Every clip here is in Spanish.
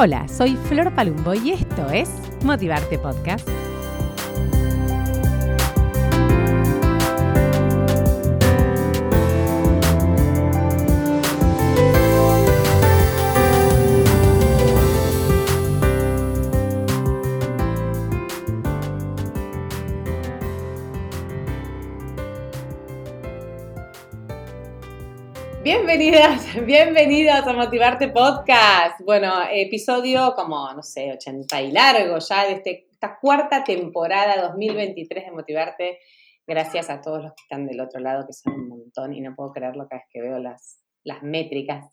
Hola, soy Flor Palumbo y esto es Motivarte Podcast. Bienvenidas, bienvenidos a Motivarte Podcast. Bueno, episodio como, no sé, 80 y largo ya de este, esta cuarta temporada 2023 de Motivarte. Gracias a todos los que están del otro lado, que son un montón y no puedo creerlo cada vez que veo las, las métricas.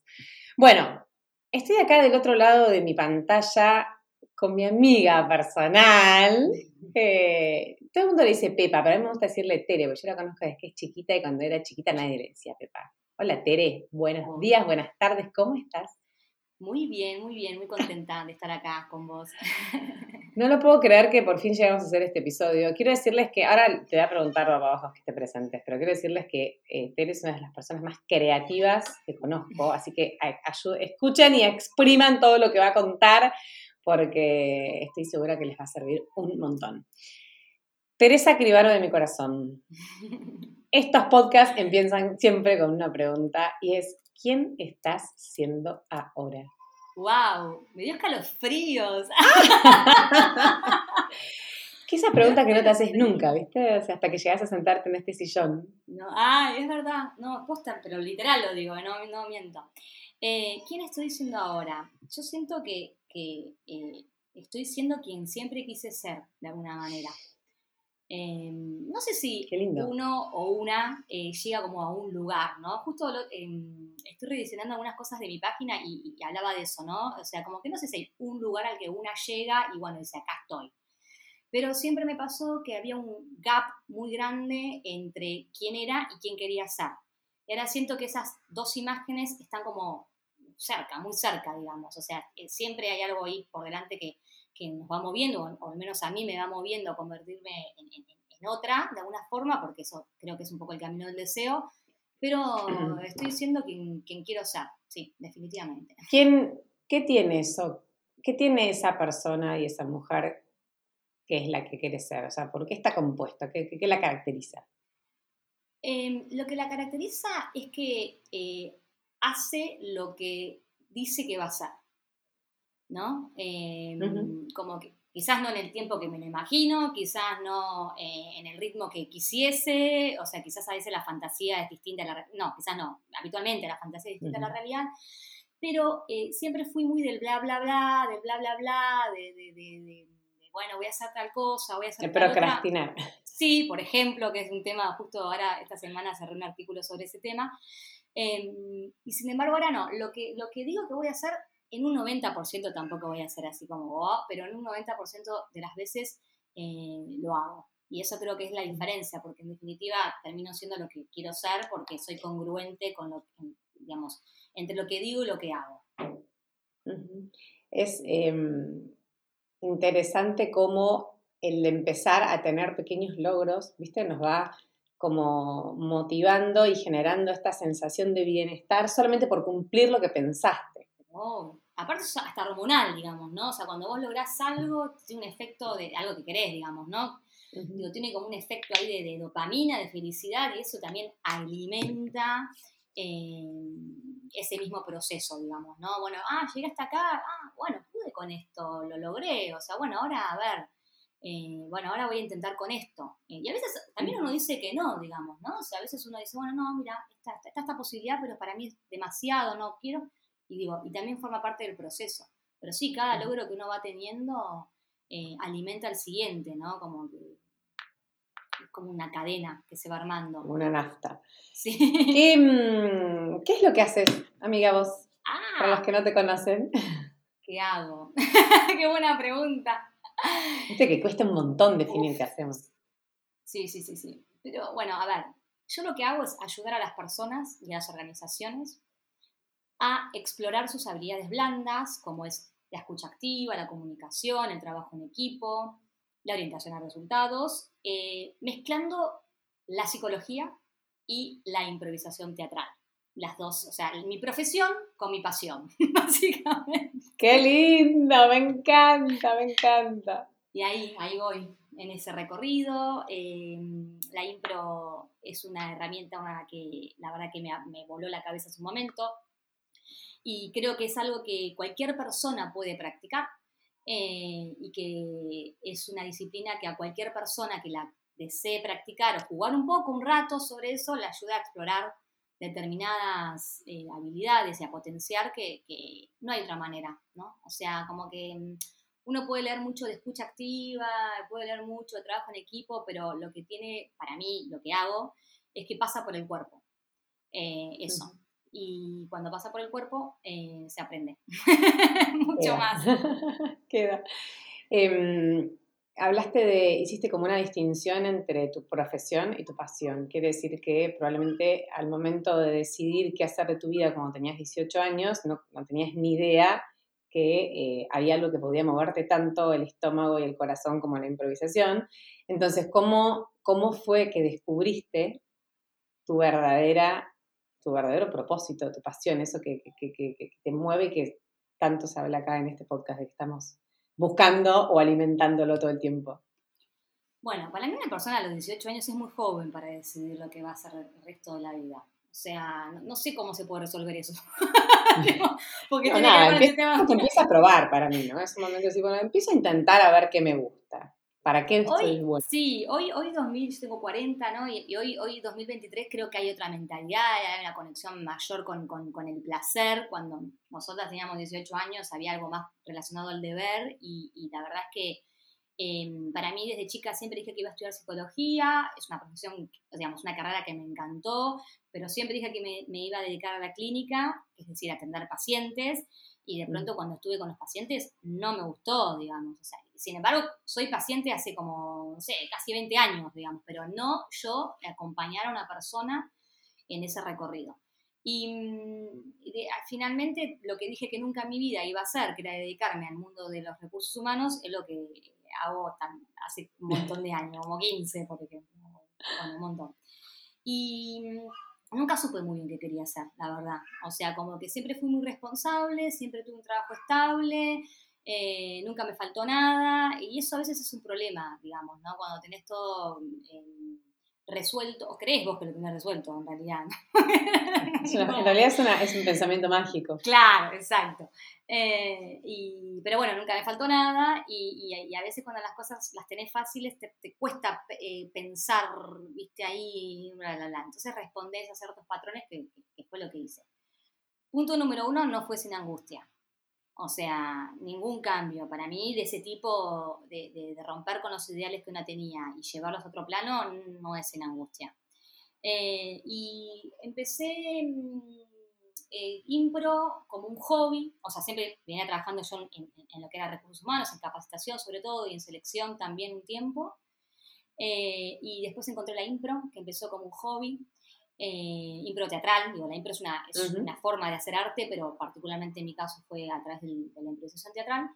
Bueno, estoy acá del otro lado de mi pantalla con mi amiga personal. Eh, todo el mundo le dice Pepa, pero a mí me gusta decirle Tere, porque yo la conozco desde que es chiquita y cuando era chiquita nadie le decía Pepa. Hola Tere, buenos días, buenas tardes, ¿cómo estás? Muy bien, muy bien, muy contenta de estar acá con vos. No lo puedo creer que por fin llegamos a hacer este episodio. Quiero decirles que, ahora te voy a preguntar a abajo que esté presentes, pero quiero decirles que eh, Tere es una de las personas más creativas que conozco, así que escuchen y expriman todo lo que va a contar, porque estoy segura que les va a servir un montón. Teresa Cribaro de mi corazón. Estos podcasts empiezan siempre con una pregunta y es, ¿quién estás siendo ahora? ¡Wow! Me dio escalofríos. ¿Qué esa pregunta que no te haces nunca, viste? hasta que llegas a sentarte en este sillón. No, ah, es verdad. No, posta, pero literal lo digo, no, no miento. Eh, ¿Quién estoy siendo ahora? Yo siento que, eh, estoy siendo quien siempre quise ser, de alguna manera. Em, no sé si uno o una eh, llega como a un lugar, ¿no? Justo em, estoy rediseñando algunas cosas de mi página y, hablaba de eso, ¿no? O sea, como que no sé si hay un lugar al que una llega y bueno, dice, acá estoy. Pero siempre me pasó que había un gap muy grande entre quién era y quién quería ser. Y ahora siento que esas dos imágenes están como cerca, muy cerca, digamos. O sea, eh, siempre hay algo ahí por delante que, que nos va moviendo, o al menos a mí me va moviendo a convertirme en, otra, de alguna forma, porque eso creo que es un poco el camino del deseo, pero estoy siendo quien, quiero ser, sí, definitivamente. ¿Quién, ¿Qué tiene eso? ¿Qué tiene esa persona y esa mujer que es la que quiere ser? O sea, ¿por qué está compuesta? ¿Qué, qué, la caracteriza? Em, lo que la caracteriza es que eh, hace lo que dice que va a hacer. ¿No? Em, como que quizás no en el tiempo que me lo imagino, quizás no eh, en el ritmo que quisiese, o sea, quizás a veces la fantasía es distinta a la no, quizás no, habitualmente la fantasía es distinta a la realidad, pero eh, siempre fui muy del bla, bla, bla, del bla, bla, bla, de, de, de, bueno, voy a hacer tal cosa, voy a hacer de procrastinar. Sí, por ejemplo, que es un tema, justo ahora, esta semana cerré un artículo sobre ese tema, em, y sin embargo ahora no, lo que, lo que digo que voy a hacer en un 90% tampoco voy a ser así como vos, pero en un 90% de las veces eh, lo hago. Y eso creo que es la diferencia, porque en definitiva termino siendo lo que quiero ser porque soy congruente con lo que, digamos, entre lo que digo y lo que hago. Es em, interesante cómo el empezar a tener pequeños logros, ¿viste? Nos va como motivando y generando esta sensación de bienestar solamente por cumplir lo que pensaste. Oh, aparte hasta hormonal, digamos, ¿no? O sea, cuando vos lográs algo, tiene un efecto de algo que querés, digamos, ¿no? Digo, tiene como un efecto ahí de, dopamina, de felicidad, y eso también alimenta eh, ese mismo proceso, digamos, ¿no? Bueno, ah, llegué hasta acá, ah, bueno, pude con esto, lo logré, o sea, bueno, ahora a ver, eh, bueno, ahora voy a intentar con esto. Eh, y a veces también uno dice que no, digamos, ¿no? O sea, a veces uno dice, bueno, no, mira, está, está esta posibilidad, pero para mí es demasiado, no quiero y digo, y también forma parte del proceso. Pero sí, cada logro que uno va teniendo eh, alimenta al siguiente, ¿no? Como que es como una cadena que se va armando. Una nafta. Sí. ¿Qué, mm, ¿Qué, es lo que haces, amiga vos? Ah, Para los que no te conocen. ¿Qué hago? qué buena pregunta. Viste que cuesta un montón definir qué hacemos. Sí, sí, sí, sí. Pero bueno, a ver, yo lo que hago es ayudar a las personas y a las organizaciones a explorar sus habilidades blandas, como es la escucha activa, la comunicación, el trabajo en equipo, la orientación a resultados, eh, mezclando la psicología y la improvisación teatral. las dos, o sea, mi profesión con mi pasión, básicamente. ¡Qué lindo! Me encanta, me encanta. Y ahí, ahí voy, en ese recorrido. Em, la impro es una herramienta que la verdad que me, me voló la cabeza en su momento. Y creo que es algo que cualquier persona puede practicar eh, y que es una disciplina que a cualquier persona que la desee practicar o jugar un poco, un rato sobre eso, le ayuda a explorar determinadas eh, habilidades y a potenciar que, no hay otra manera, ¿no? O sea, como que mm, uno puede leer mucho de escucha activa, puede leer mucho de trabajo en equipo, pero lo que tiene, para mí, lo que hago, es que pasa por el cuerpo. Eh, eso. Y cuando pasa por el cuerpo, eh, se aprende mucho más. Queda. Em, hablaste de, hiciste como una distinción entre tu profesión y tu pasión. Quiere decir que probablemente al momento de decidir qué hacer de tu vida cuando tenías 18 años, no, tenías ni idea que eh, había algo que podía moverte tanto el estómago y el corazón como la improvisación. Entonces, ¿cómo, cómo fue que descubriste tu verdadera tu verdadero propósito, tu pasión, eso que, que, que, que te mueve, que tanto se habla acá en este podcast de que estamos buscando o alimentándolo todo el tiempo? Bueno, para mí una persona a los 18 años es muy joven para decidir lo que va a hacer el resto de la vida. O sea, no, sé cómo se puede resolver eso. Porque no, nada, empieza, a probar para mí, ¿no? Es un momento así, bueno, empiezo a intentar a ver qué me gusta. ¿Para qué estoy bueno? Sí, hoy, hoy 2000, yo tengo 40, ¿no? Y, hoy, hoy 2023 creo que hay otra mentalidad, hay una conexión mayor con, con, con, el placer. Cuando nosotras teníamos 18 años había algo más relacionado al deber y, y la verdad es que em, para mí desde chica siempre dije que iba a estudiar psicología, es una profesión, digamos, una carrera que me encantó, pero siempre dije que me, me iba a dedicar a la clínica, es decir, a atender pacientes y de mm. pronto cuando estuve con los pacientes no me gustó, digamos. O sea, sin embargo, soy paciente hace como, no sé, casi 20 años, digamos, pero no yo acompañar a una persona en ese recorrido. Y, mm, finalmente lo que dije que nunca en mi vida iba a hacer, que era dedicarme al mundo de los recursos humanos, es lo que hago hace un montón de años, como 15, por ejemplo, bueno, un montón. Y nunca supe muy bien qué quería hacer, la verdad. O sea, como que siempre fui muy responsable, siempre tuve un trabajo estable, eh, nunca me faltó nada, y eso a veces es un problema, digamos, ¿no? Cuando tenés todo eh, resuelto, o crees vos que lo tenés resuelto, en realidad. en realidad es, un pensamiento mágico. Claro, exacto. Eh, y, pero bueno, nunca me faltó nada, y, a veces cuando las cosas las tenés fáciles te, cuesta pensar, viste, ahí, bla, bla, bla. Entonces respondés a ciertos patrones que fue lo que hice. Punto número uno, no fue sin angustia. O sea, ningún cambio. Para mí, de ese tipo de, romper con los ideales que una tenía y llevarlos a otro plano, no es en angustia. Eh, y empecé mm, eh, impro como un hobby, o sea, siempre venía trabajando yo en, lo que era recursos humanos, en capacitación sobre todo y en selección también un tiempo. Eh, y después encontré la impro, que empezó como un hobby eh, impro teatral, digo, la impro es una, es una, forma de hacer arte, pero particularmente en mi caso fue a través de la improvisación teatral.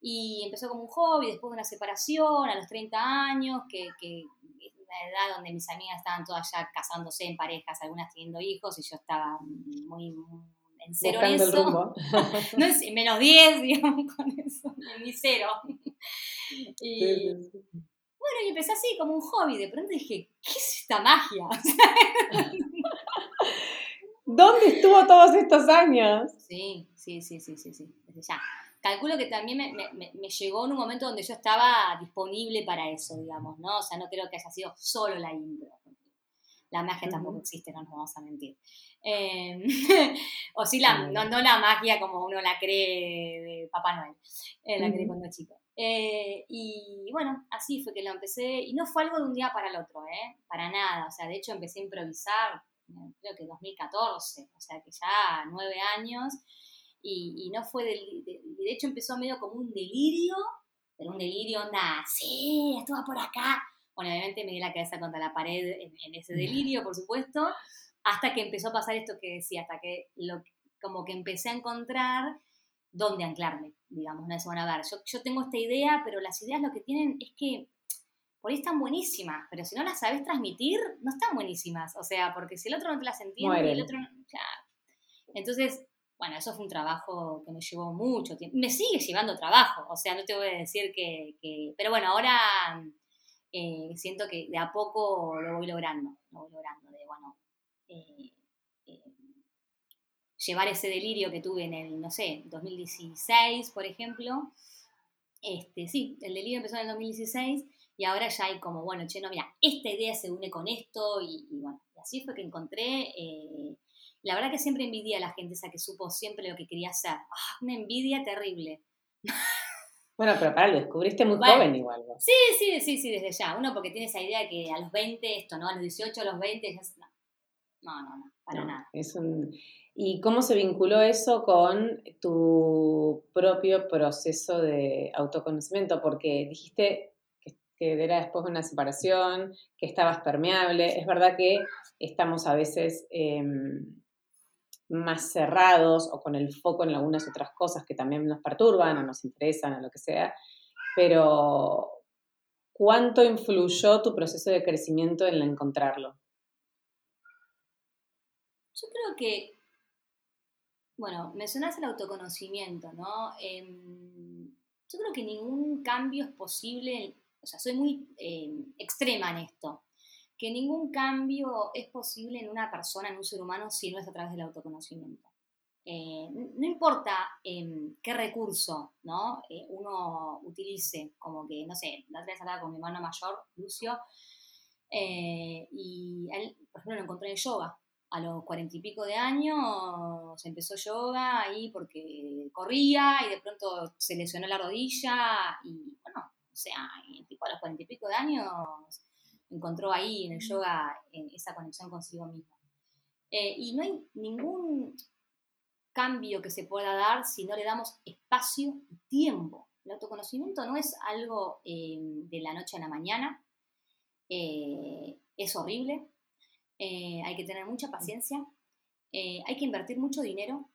Y empezó como un hobby, después de una separación a los 30 años, que, que es una edad donde mis amigas estaban todas ya casándose en parejas, algunas teniendo hijos, y yo estaba muy, en cero en eso. no es menos 10, digamos, con eso, ni cero. Y, bueno, y empecé así, como un hobby. De pronto dije, ¿qué es esta magia? ¿Dónde estuvo todos estos años? Sí, sí, sí, sí, sí, sí, desde ya. Calculo que también me, me, me, llegó en un momento donde yo estaba disponible para eso, digamos, ¿no? O sea, no creo que haya sido solo la intro. La magia tampoco existe, no nos vamos a mentir. Em, o sí, la, no, no, la magia como uno la cree de Papá Noel, eh, la cree cuando chico. Eh, y bueno, así fue que lo empecé, y no fue algo de un día para el otro, ¿eh? Para nada, o sea, de hecho empecé a improvisar, eh, creo que 2014, o sea, que ya nueve años, y, no fue, del, de, de, hecho empezó medio como un delirio, pero un delirio, onda, sí, estuvo por acá. Bueno, obviamente me di la cabeza contra la pared en, en ese delirio, por supuesto, hasta que empezó a pasar esto que decía, hasta que lo, como que empecé a encontrar dónde anclarme, digamos, no es bueno, a ver, yo, yo tengo esta idea, pero las ideas lo que tienen es que por ahí están buenísimas, pero si no las sabes transmitir, no están buenísimas. O sea, porque si el otro no te las entiende el otro no. Entonces, bueno, eso fue un trabajo que me llevó mucho tiempo. Me sigue llevando trabajo, o sea, no te voy a decir que. Pero bueno, ahora eh, siento que de a poco lo voy logrando. Lo voy logrando, de bueno. Eh, eh, llevar ese delirio que tuve en el, no sé, 2016, por ejemplo. Este, sí, el delirio empezó en el 2016 y ahora ya hay como, bueno, che, no, mira, esta idea se une con esto y, bueno, así fue que encontré, eh, la verdad que siempre envidia a la gente esa que supo siempre lo que quería hacer, ah, una envidia terrible. Bueno, pero para, lo descubriste muy joven igual. Sí, sí, sí, sí, desde ya. Uno porque tiene esa idea que a los 20 esto, ¿no? A los 18, a los 20, ya no, no, no, para nada. Es un... ¿Y cómo se vinculó eso con tu propio proceso de autoconocimiento? Porque dijiste que era después de una separación, que estabas permeable. Es verdad que estamos a veces em, más cerrados o con el foco en algunas otras cosas que también nos perturban o nos interesan o lo que sea, pero ¿cuánto influyó tu proceso de crecimiento en encontrarlo? Yo creo que, bueno, mencionas el autoconocimiento, ¿no? Em, yo creo que ningún cambio es posible o sea, soy muy eh, extrema en esto, que ningún cambio es posible en una persona, en un ser humano, si no es a través del autoconocimiento. Eh, no importa em, qué recurso ¿no? Eh, uno utilice, como que, no sé, la otra vez hablaba con mi hermano mayor, Lucio, y él, por ejemplo, lo encontré en yoga. A los cuarenta y pico de años empezó yoga ahí porque corría y de pronto se lesionó la rodilla y bueno, o sea, tipo a los cuarenta y pico de años, encontró ahí en el yoga esa conexión consigo mismo. Eh, y no hay ningún cambio que se pueda dar si no le damos espacio y tiempo. El autoconocimiento no es algo eh, de la noche a la mañana, eh, es horrible, hay que tener mucha paciencia, hay que invertir mucho dinero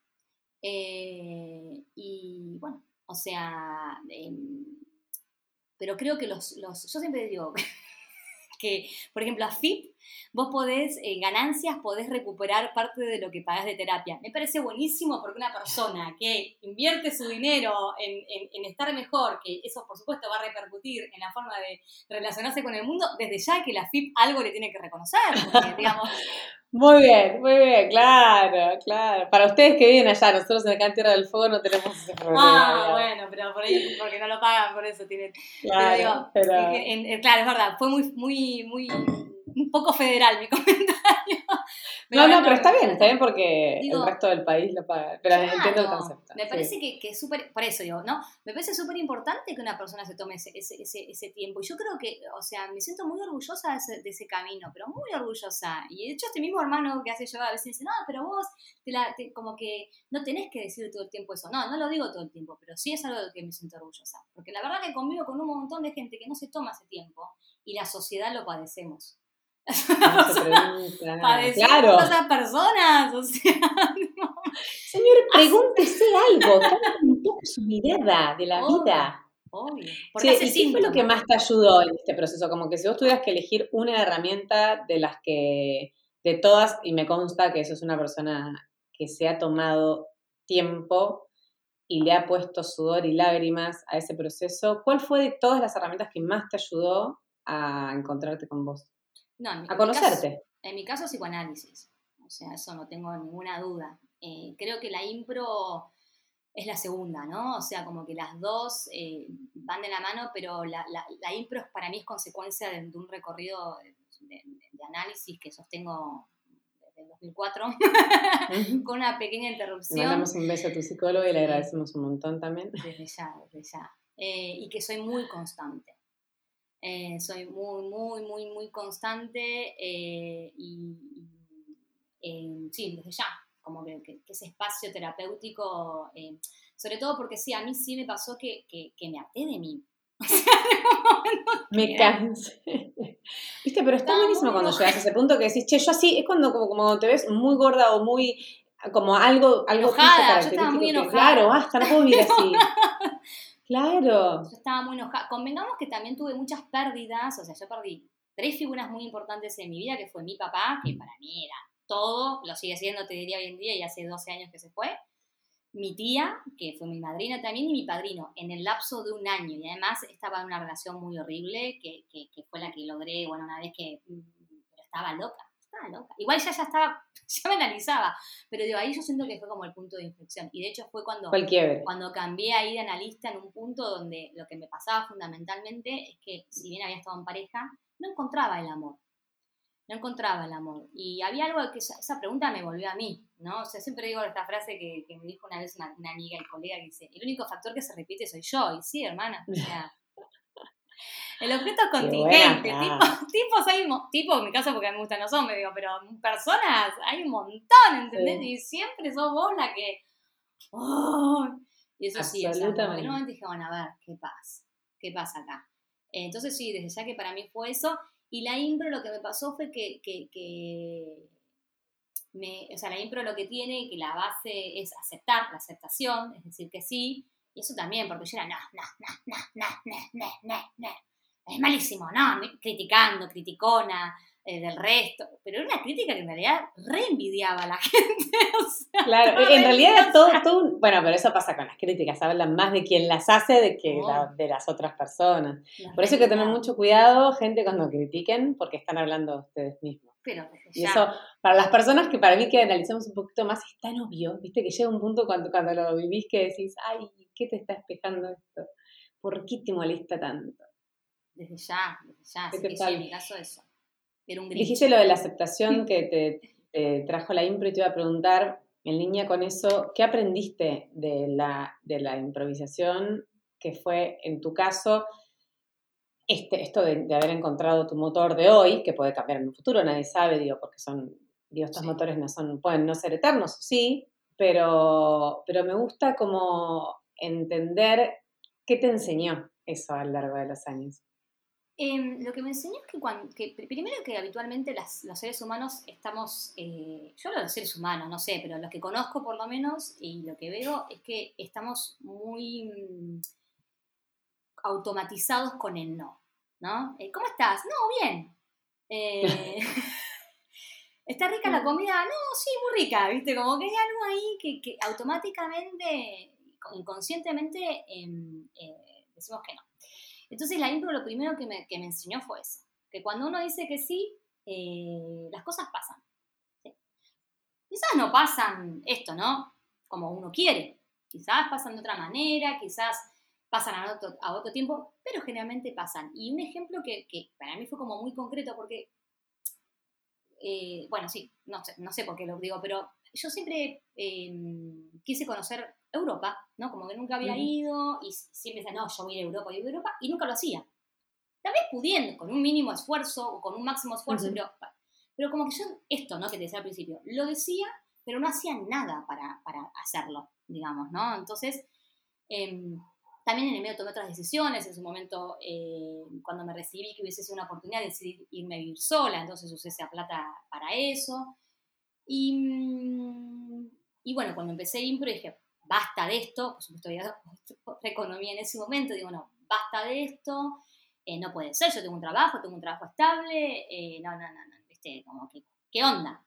y bueno, o sea, em, pero creo que los, los yo siempre digo que, por ejemplo, a FIP, vos podés, en ganancias, podés recuperar parte de lo que pagás de terapia. Me parece buenísimo porque una persona que invierte su dinero en, en, estar mejor, que eso por supuesto va a repercutir en la forma de relacionarse con el mundo, desde ya que la FIP algo le tiene que reconocer, porque, digamos, muy bien, muy bien, claro, claro. Para ustedes que viven allá, nosotros en acá en Tierra del Fuego no tenemos ese problema. Ah, bueno, pero por ahí, porque no lo pagan, por eso tienen. Claro, pero, digo, claro, es verdad, fue muy, muy, muy, un poco federal mi comentario no, no, pero está bien, está bien porque el resto del país lo paga. Pero entiendo el concepto. Me parece que, es súper, por eso digo, ¿no? Me parece súper importante que una persona se tome ese, ese, ese, tiempo. Y yo creo que, o sea, me siento muy orgullosa de ese, de ese, camino, pero muy orgullosa. Y de hecho, este mismo hermano que hace yoga a veces dice, no, pero vos, te la, como que no tenés que decir todo el tiempo eso. No, no lo digo todo el tiempo, pero sí es algo de que me siento orgullosa. Porque la verdad que conmigo con un montón de gente que no se toma ese tiempo y la sociedad lo padecemos. claro. esas personas, o sea, Señor, pregúntese algo, poco su mirada de la vida. Obvio. ¿Y qué fue lo que más te ayudó en este proceso? Como que si vos tuvieras que elegir una herramienta de las que, de todas, y me consta que eso es una persona que se ha tomado tiempo y le ha puesto sudor y lágrimas a ese proceso, ¿cuál fue de todas las herramientas que más te ayudó a encontrarte con vos? No, en mi, a conocerte. caso, en mi caso, psicoanálisis. O sea, eso no tengo ninguna duda. Eh, creo que la impro es la segunda, ¿no? O sea, como que las dos eh, van de la mano, pero la, la, impro para mí es consecuencia de, un recorrido de, análisis que sostengo desde el 2004, con una pequeña interrupción. Le mandamos un beso a tu psicólogo y le agradecemos un montón también. Desde ya, desde ya. Eh, y que soy muy constante. Eh, soy muy, muy, muy, muy constante eh, y, eh, sí, desde ya, como que, ese espacio terapéutico, sobre todo porque sí, a mí sí me pasó que, que, me harté de mí. me cansé. Viste, pero está buenísimo cuando llegas a ese punto que decís, che, yo así, es cuando como, como te ves muy gorda o muy, como algo, algo enojada, yo estaba muy enojada. claro, basta, no puedo vivir así. Claro. Yo estaba muy enojada. Convengamos que también tuve muchas pérdidas, o sea, yo perdí tres figuras muy importantes en mi vida, que fue mi papá, que para mí era todo, lo sigue siendo, te diría hoy en día, y hace 12 años que se fue. Mi tía, que fue mi madrina también, y mi padrino, en el lapso de un año. Y además estaba en una relación muy horrible, que, que, que fue la que logré, bueno, una vez que mm, pero estaba loca, loca. Igual ya, ya estaba, ya me analizaba, pero digo, ahí yo siento que fue como el punto de inflexión. Y de hecho fue cuando, cuando cambié ahí de analista en un punto donde lo que me pasaba fundamentalmente es que si bien había estado en pareja, no encontraba el amor. No encontraba el amor. Y había algo que esa, esa pregunta me volvió a mí, ¿no? O sea, siempre digo esta frase que, que me dijo una vez una, una amiga y colega que dice, el único factor que se repite soy yo. Y sí, hermana, o sea... El objeto Qué contingente, buena, tipo, tipos hay, tipo en mi caso porque a mí me gustan los hombres, digo, pero personas hay un montón, ¿entendés? Sí. Y siempre sos vos la que... ¡ay! y eso sí, o sea, momento dije, bueno, a ver, ¿qué pasa? ¿Qué pasa acá? Entonces sí, desde ya que para mí fue eso. Y la impro lo que me pasó fue que, que, que me, o sea, la impro lo que tiene, que la base es aceptar, la aceptación, es decir, que sí. Y eso también, porque yo era, no, no, no, no, no, no, no, no, no. Es malísimo, no, criticando, criticona eh, del resto. Pero era una crítica que en realidad reenvidiaba a la gente. o sea, Claro, en realidad era todo, todo un- Bueno, pero eso pasa con las críticas, hablan más de quien las hace de que Oh. la- de las otras personas. Por eso hay que tener mucho cuidado, gente, cuando critiquen, porque están hablando de ustedes mismos. Pero desde Y ya. eso, para las personas que para mí que analizamos un poquito más, es tan obvio, viste, que llega un punto cuando, cuando lo vivís que decís, ay, ¿qué te está espejando esto? ¿Por qué te molesta tanto? Desde ya, desde ya. ¿Qué Así que en mi caso eso. Era un grinch. Dijiste lo de la aceptación que te, te trajo la impro y te iba a preguntar, en línea con eso, ¿qué aprendiste de la, de la improvisación que fue, en tu caso, este, esto de, de haber encontrado tu motor de hoy, que puede cambiar en un futuro, nadie sabe, digo, porque son, digo, estos Sí. motores no son, pueden no ser eternos, sí, pero, pero me gusta como entender qué te enseñó eso a lo largo de los años. Em, lo que me enseñó es que, cuando, que primero que habitualmente las- los seres humanos estamos, eh, yo hablo de los seres humanos, no sé, pero los que conozco por lo menos y lo que veo es que estamos muy mm, automatizados con el no, ¿no? Eh, ¿Cómo estás? No, bien. Eh, ¿Está rica la comida? No, sí, muy rica, ¿viste? Como que hay algo ahí que, que automáticamente, inconscientemente, em, eh, decimos que no. Entonces la impro lo primero que me, que me enseñó fue eso, que cuando uno dice que sí, las cosas pasan. ¿sí? Quizás no pasan esto, ¿no? Como uno quiere, quizás pasan de otra manera, quizás pasan a otro, a otro tiempo, pero generalmente pasan. Y un ejemplo que, que para mí fue como muy concreto, porque, eh, bueno, sí, no sé, no sé por qué lo digo, pero yo siempre eh, quise conocer Europa, ¿no? Como que nunca había ido y siempre decía, no, yo voy a ir a Europa, voy a Europa, y nunca lo hacía. Tal vez pudiendo, con un mínimo esfuerzo o con un máximo esfuerzo, pero, pero como que yo, esto, ¿no? Que te decía al principio, lo decía, pero no hacía nada para, para hacerlo, digamos, ¿no? Entonces, em, también en el medio tomé otras decisiones, en su momento, eh, cuando me recibí que hubiese sido una oportunidad, decidí irme a vivir sola, entonces usé esa plata para eso. Y, mm, y bueno, cuando empecé impro dije, basta de esto, por supuesto había otra economía en ese momento, digo, no, basta de esto, eh, no puede ser, yo tengo un trabajo, tengo un trabajo estable, eh, no, no, no, no, ¿viste? Como que, ¿qué onda?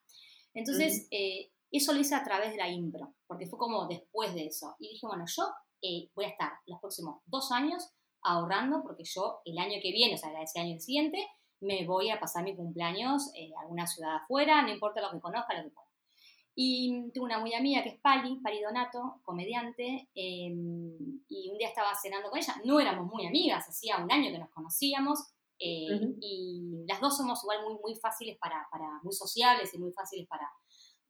Entonces, eh, eso lo hice a través de la impro, porque fue como después de eso. Y dije, bueno, yo eh, voy a estar los próximos dos años ahorrando, porque yo el año que viene, o sea, ese año el siguiente, me voy a pasar mi cumpleaños en alguna ciudad afuera, no importa lo que conozca, lo que pueda. Y tengo una muy amiga que es Pali, Pali Donato, comediante, eh, y un día estaba cenando con ella, no éramos muy amigas, hacía un año que nos conocíamos, eh, Ujú. y las dos somos igual muy, muy fáciles para, para, muy sociables y muy fáciles para,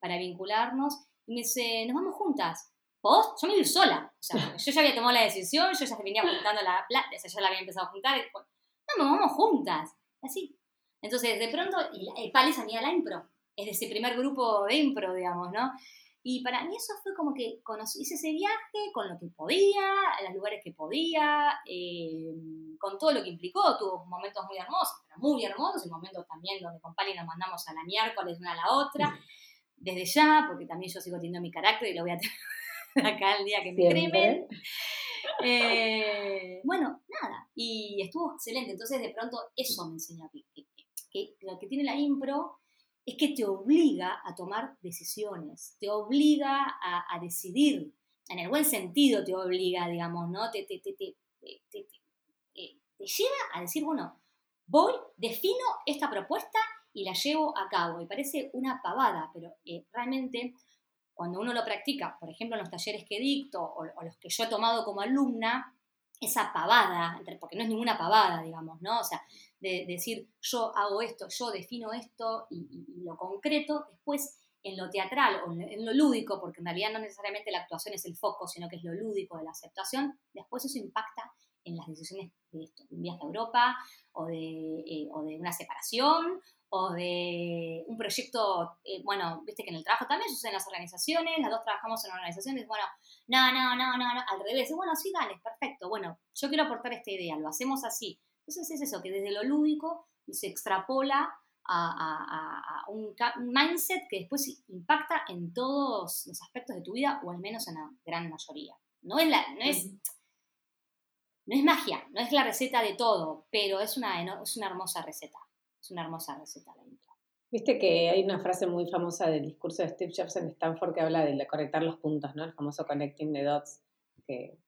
para vincularnos, y me dice, nos vamos juntas. ¿Vos? Yo me voy a ir sola. O sea, yo ya había tomado la decisión, yo ya venía juntando la plata, o sea, yo la había empezado a juntar. y no, nos vamos juntas. Así. Entonces, de pronto, y y Pali de la impro. Es de ese primer grupo de impro, digamos, ¿no? Y para mí eso fue como que conocí, hice ese viaje con lo que podía, a los lugares que podía, eh, con todo lo que implicó. Tuvo momentos muy hermosos, pero muy hermosos, y momentos también donde con Pali nos mandamos a la miércoles una a la otra, desde ya, porque también yo sigo teniendo mi carácter y lo voy a tener acá el día que me cremen. Eh, bueno, nada, y estuvo excelente. Entonces, de pronto, eso me enseñó que, que, lo que tiene la impro es que te obliga a tomar decisiones, te obliga a, decidir, en el buen sentido te obliga, digamos, ¿no? Te, te, te, te, eh, lleva a decir, bueno, voy, defino esta propuesta y la llevo a cabo. Y parece una pavada, pero eh, realmente cuando uno lo practica, por ejemplo, en los talleres que dicto o, los que yo he tomado como alumna, esa pavada, porque no es ninguna pavada, digamos, ¿no? O sea, de, decir yo hago esto, yo defino esto y, lo concreto, después en lo teatral o en lo lúdico, porque en realidad no necesariamente la actuación es el foco, sino que es lo lúdico de la aceptación, después eso impacta en las decisiones de esto, un viaje a Europa o de, eh, o de una separación o de un proyecto, eh, bueno, viste que en el trabajo también suceden las organizaciones, las dos trabajamos en organizaciones, bueno, no, no, no, no, no, al revés, bueno, sí, dale, perfecto, bueno, yo quiero aportar esta idea, lo hacemos así. Entonces es eso, que desde lo lúdico se extrapola a, un, mindset que después impacta en todos los aspectos de tu vida, o al menos en la gran mayoría. No es, no es magia, no es la receta de todo, pero es una, es una hermosa receta. Es una hermosa receta la intro. Viste que hay una frase muy famosa del discurso de Steve Jobs en Stanford que habla de conectar los puntos, ¿no? El famoso connecting the dots, que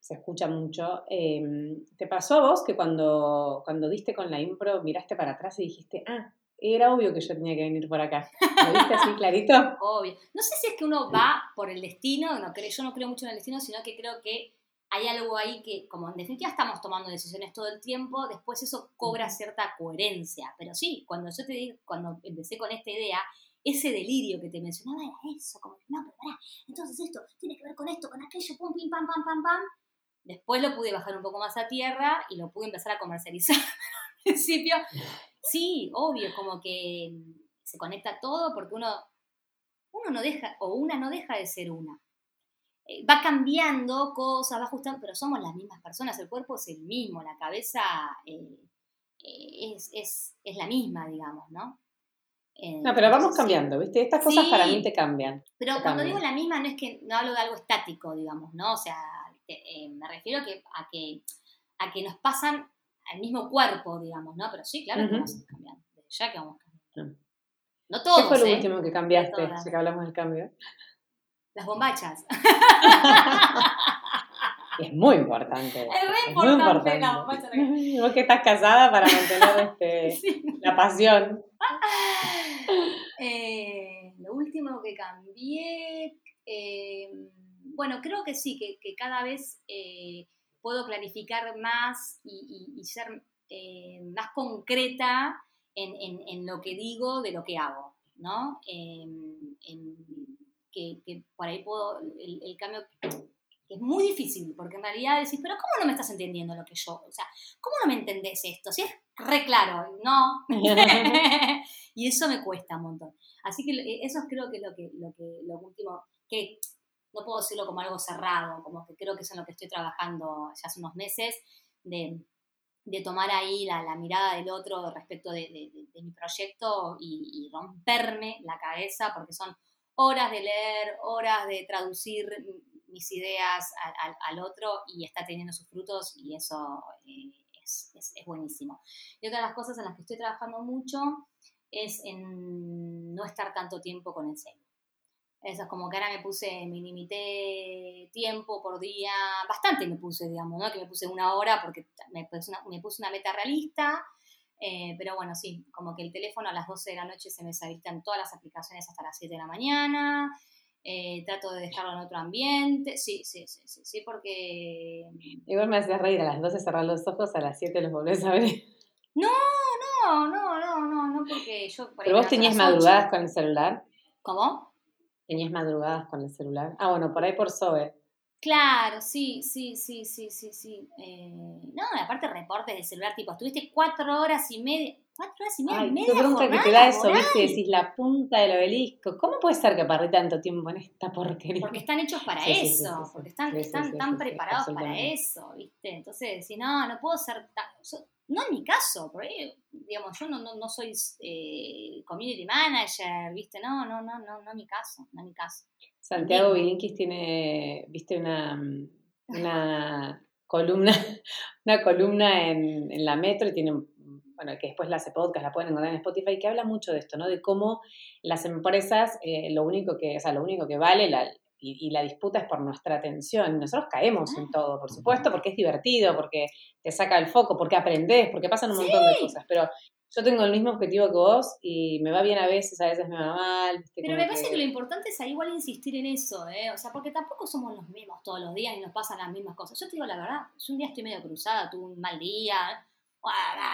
se escucha mucho. Em, ¿Te pasó a vos que cuando, cuando diste con la impro miraste para atrás y dijiste, ah, era obvio que yo tenía que venir por acá. ¿Lo viste así clarito? Obvio. No sé si es que uno va por el destino, no, yo no creo mucho en el destino, sino que creo que hay algo ahí que, como en definitiva estamos tomando decisiones todo el tiempo, después eso cobra cierta coherencia. Pero sí, cuando yo te digo, cuando empecé con esta idea, ese delirio que te mencionaba era eso, como, no, pero pará, entonces esto tiene que ver con esto, con aquello, pum, pim, pam, pam, pam, pam. Después lo pude bajar un poco más a tierra y lo pude empezar a comercializar al principio. Sí, obvio, como que se conecta todo porque uno, uno no deja, o una no deja de ser una. Eh, va cambiando cosas, va ajustando, pero somos las mismas personas, el cuerpo es el mismo, la cabeza eh, eh, es, la misma, digamos, ¿no? no, pero vamos cambiando, ¿viste? Estas cosas para mí te cambian. Pero cuando digo la misma no es que no hablo de algo estático, digamos, ¿no? O sea, me refiero a que, a que, a que nos pasan al mismo cuerpo, digamos, ¿no? Pero sí, claro que vamos cambiando, ya que vamos cambiando. No todos, ¿Qué fue lo último que cambiaste, si que hablamos del cambio? Las bombachas. Es muy importante. Es muy importante, la bombacha. Vos que estás casada para mantener este, la pasión. Eh, lo último que cambié, eh, bueno, creo que sí, que, cada vez eh, puedo clarificar más y, ser más concreta en, lo que digo de lo que hago, ¿no? en, que, por ahí puedo, el, cambio es muy difícil, porque en realidad decís, pero ¿cómo no me estás entendiendo lo que yo? O sea, ¿cómo no me entendés esto? Si es re claro, no. y eso me cuesta un montón. Así que eh, eso creo que es lo que, lo que, lo último, que no puedo decirlo como algo cerrado, como que creo que es en lo que estoy trabajando ya hace unos meses, de, tomar ahí la, mirada del otro respecto de, mi proyecto y, y romperme la cabeza, porque son horas de leer, horas de traducir mis ideas al, otro y está teniendo sus frutos y eso eh, es, buenísimo. Y otra de las cosas en las que estoy trabajando mucho es en no estar tanto tiempo con el cel. Eso es como que ahora me puse, me limité tiempo por día, bastante me puse, digamos, ¿no? Que me puse una hora porque me puse una meta realista eh, pero bueno, sí, como que el teléfono a las 12 de la noche se me deshabilitan todas las aplicaciones hasta las 7 de la mañana. Eh, trato de dejarlo en otro ambiente. Sí, sí, sí, sí, sí, porque. Igual me haces reír, a las 12 cerrar los ojos, a las 7 los volvés a ver. No, no, no, no, no, no, porque yo. ¿Pero vos tenías madrugadas con el celular? ¿Cómo? ¿Tenías madrugadas con el celular? Ah, bueno, por ahí por SOBE. Claro, sí, sí, sí, sí, sí, sí. Eh, no, aparte reportes de celular, tipo, estuviste cuatro horas y media, cuatro horas y media, Ay, media bronca que te da eso, viste, decís la punta del obelisco. ¿Cómo puede ser que perdí tanto tiempo en esta porquería? Porque están hechos para eso, porque están, están tan preparados para eso, viste. Entonces, si no, no puedo ser tan... no en mi caso, porque, digamos, yo no, no, no soy eh, community manager, viste, no, no, no, no, no en mi caso, no en mi caso. Santiago Bilinkis tiene, viste, una... una columna, una columna en, en la metro y tiene bueno, que después la hace podcast, la pueden encontrar en Spotify, que habla mucho de esto, ¿no? De cómo las empresas, eh, lo único que, o sea, lo único que vale la, y, la disputa es por nuestra atención. Nosotros caemos en todo, por supuesto, porque es divertido, porque te saca el foco, porque aprendes, porque pasan un montón de cosas, pero yo tengo el mismo objetivo que vos y me va bien a veces, a veces me va mal. Pero me parece que... lo importante es ahí igual insistir en eso, ¿eh? O sea, porque tampoco somos los mismos todos los días y nos pasan las mismas cosas. Yo te digo la verdad, yo un día estoy medio cruzada, tuve un mal día,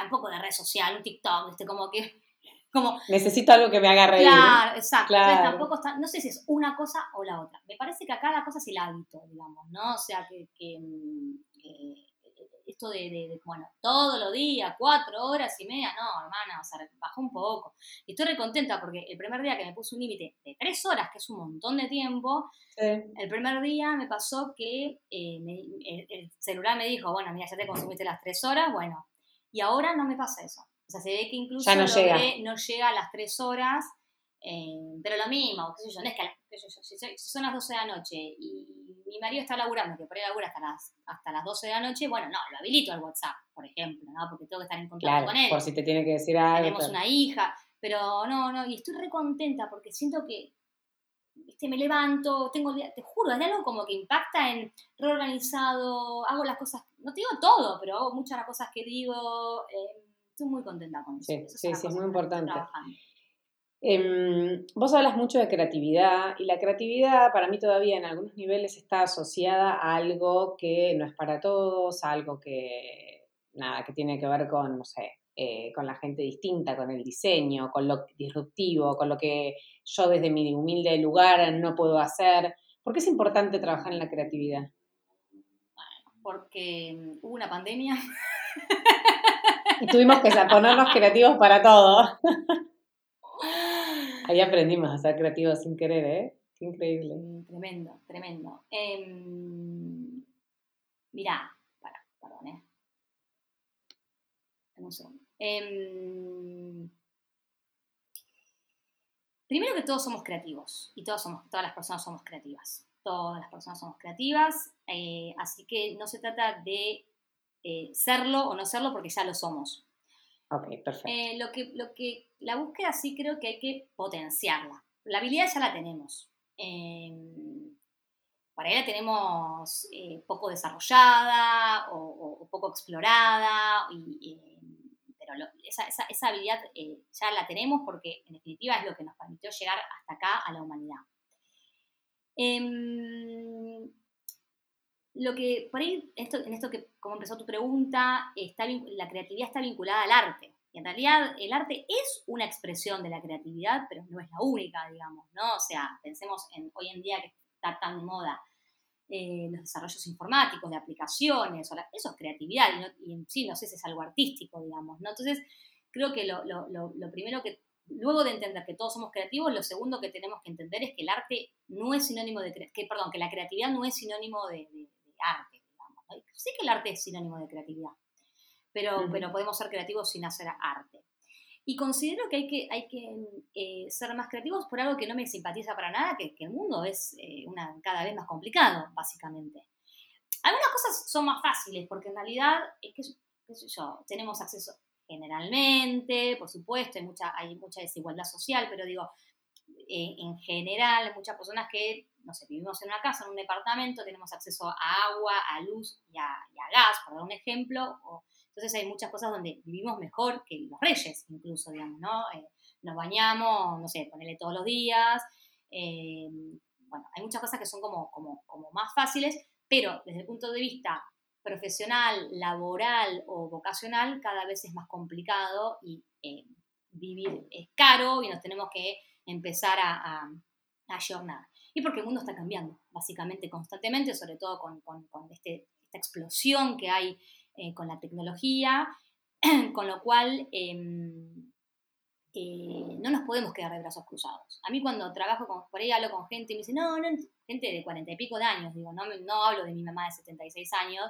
un poco de red social, un TikTok, este, como que... Como, Necesito algo que me haga reír. Claro, exacto. tampoco está, no sé si es una cosa o la otra. Me parece que acá la cosa es el hábito, digamos, ¿no? O sea, que, que, mm, esto de, bueno, todos los días, cuatro horas y media, no, hermana, o sea, bajó un poco. Y estoy recontenta porque el primer día que me puse un límite de tres horas, que es un montón de tiempo, el primer día me pasó que eh, el, celular me dijo, bueno, mira, ya te consumiste las tres horas, bueno, y ahora no me pasa eso. O sea, se ve que incluso no, llega. no llega a las tres horas, eh, pero lo mismo, qué sé yo, no es que, si son las 12 de la noche y mi marido está laburando, que por ahí labura hasta las, hasta las 12 de la noche, bueno, no, lo habilito al WhatsApp, por ejemplo, ¿no? Porque tengo que estar en contacto con él. por si te tiene que decir algo. Tenemos una hija, pero no, no, y estoy re contenta porque siento que este, me levanto, tengo, te juro, es algo como que impacta en reorganizado, hago las cosas, no te digo todo, pero hago muchas de las cosas que digo, eh, estoy muy contenta con eso. Sí, sí, sí es muy importante. Em, vos hablas mucho de creatividad y la creatividad para mí todavía en algunos niveles está asociada a algo que no es para todos, a algo que, nada, que tiene que ver con, no sé, eh, con la gente distinta, con el diseño, con lo disruptivo, con lo que yo desde mi humilde lugar no puedo hacer. ¿Por qué es importante trabajar en la creatividad? Porque mm, hubo una pandemia. Y tuvimos que ponernos creativos para todo. Ahí aprendimos a ser creativos sin querer, ¿eh? Qué increíble. Tremendo, tremendo. Em, mirá, para, perdón, ¿eh? Un segundo. Em, primero que todos somos creativos y todos somos, todas las personas somos creativas. Todas las personas somos creativas, eh, así que no se trata de eh, serlo o no serlo porque ya lo somos. Ok, perfecto. Eh, lo, que, lo que, la búsqueda sí creo que hay que potenciarla. La habilidad ya la tenemos. Em, para ella tenemos eh, poco desarrollada o, poco explorada, pero esa, esa, habilidad eh, ya la tenemos porque en definitiva es lo que nos permitió llegar hasta acá a la humanidad. Lo que, por ahí, esto, en esto que, como empezó tu pregunta, está, la creatividad está vinculada al arte. Y en realidad el arte es una expresión de la creatividad, pero no es la única, digamos, ¿no? O sea, pensemos en hoy en día que está tan de moda eh, los desarrollos informáticos, de aplicaciones, eso es creatividad, y, en sí no sé si es algo artístico, digamos, ¿no? Entonces, creo que lo, primero que, luego de entender que todos somos creativos, lo segundo que tenemos que entender es que el arte no es sinónimo de, que, perdón, que la creatividad no es sinónimo de arte, digamos. Sí que el arte es sinónimo de creatividad, pero, pero podemos ser creativos sin hacer arte. Y considero que hay que, hay que eh, ser más creativos por algo que no me simpatiza para nada, que, que el mundo es eh, una, cada vez más complicado, básicamente. Algunas cosas son más fáciles, porque en realidad, es que, qué sé yo, tenemos acceso generalmente, por supuesto, hay mucha, hay mucha desigualdad social, pero digo, eh, en general, muchas personas que no sé, vivimos en una casa, en un departamento, tenemos acceso a agua, a luz y a, gas, por dar un ejemplo. entonces hay muchas cosas donde vivimos mejor que los reyes, incluso, digamos, ¿no? Eh, nos bañamos, no sé, ponele todos los días. Eh, bueno, hay muchas cosas que son como, como, más fáciles, pero desde el punto de vista profesional, laboral o vocacional, cada vez es más complicado y eh, vivir es caro y nos tenemos que empezar a, a, a ayornar y porque el mundo está cambiando, básicamente, constantemente, sobre todo con, este, esta explosión que hay eh, con la tecnología, con lo cual em, eh, no nos podemos quedar de brazos cruzados. A mí cuando trabajo con, por ahí hablo con gente y me dice, no, no, gente de cuarenta y pico de años, digo, no, no hablo de mi mamá de 76 años,